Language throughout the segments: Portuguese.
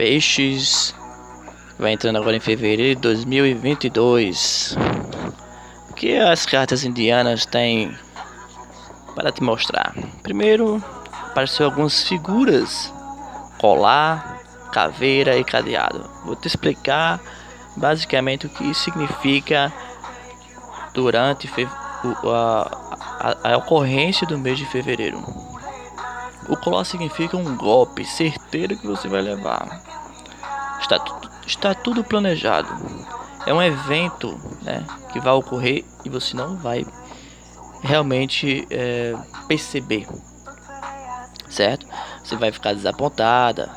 Peixes vai entrando agora em fevereiro de 2022. O que as cartas indianas têm para te mostrar? Primeiro, apareceu algumas figuras: colar, caveira e cadeado. Vou te explicar basicamente o que isso significa durante a, a, a ocorrência do mês de fevereiro. O colar significa um golpe certeiro que você vai levar. Está, está tudo planejado. É um evento né, que vai ocorrer e você não vai realmente é, perceber. Certo? Você vai ficar desapontada.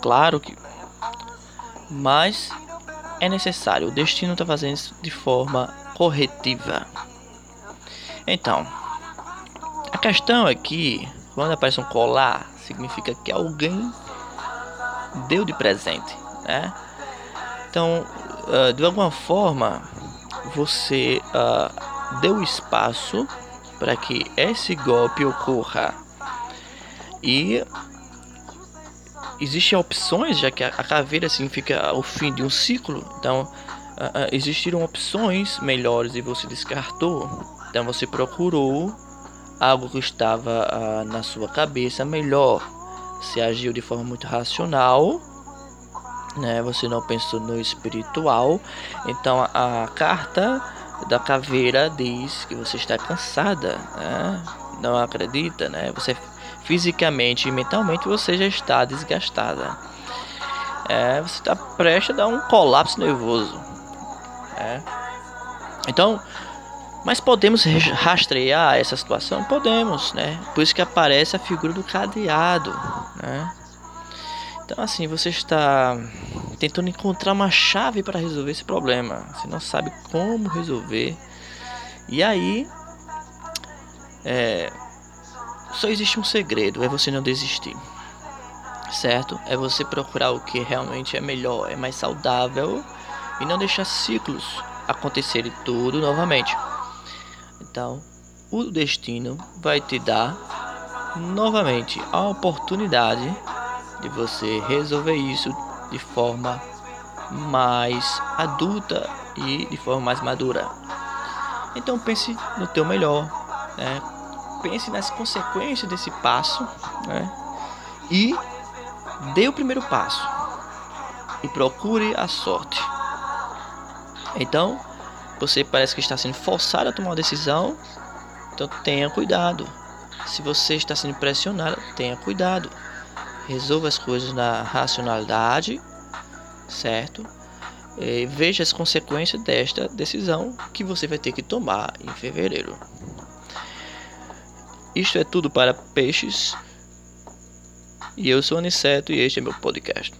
Claro que. Mas é necessário. O destino está fazendo isso de forma corretiva. Então, a questão é que quando aparece um colar, significa que alguém deu de presente, né? Então, uh, de alguma forma, você uh, deu espaço para que esse golpe ocorra. E existem opções, já que a caveira significa o fim de um ciclo. Então, uh, existiram opções melhores e você descartou. Então, você procurou algo que estava ah, na sua cabeça melhor. Se agiu de forma muito racional, né? Você não pensou no espiritual. Então a, a carta da caveira diz que você está cansada, né? Não acredita, né? Você fisicamente e mentalmente você já está desgastada. É, você está prestes a dar um colapso nervoso. É. Então, mas podemos rastrear essa situação? Podemos, né? Por isso que aparece a figura do cadeado, né? Então, assim, você está tentando encontrar uma chave para resolver esse problema. Você não sabe como resolver. E aí, é, só existe um segredo: é você não desistir. Certo? É você procurar o que realmente é melhor, é mais saudável e não deixar ciclos acontecerem tudo novamente. Então, o destino vai te dar novamente a oportunidade de você resolver isso de forma mais adulta e de forma mais madura. Então pense no teu melhor, né? pense nas consequências desse passo né? e dê o primeiro passo e procure a sorte. Então, você parece que está sendo forçado a tomar uma decisão, então tenha cuidado. Se você está sendo pressionado, tenha cuidado. Resolva as coisas na racionalidade, certo? E veja as consequências desta decisão que você vai ter que tomar em fevereiro. Isto é tudo para peixes. E eu sou Aniceto e este é meu podcast.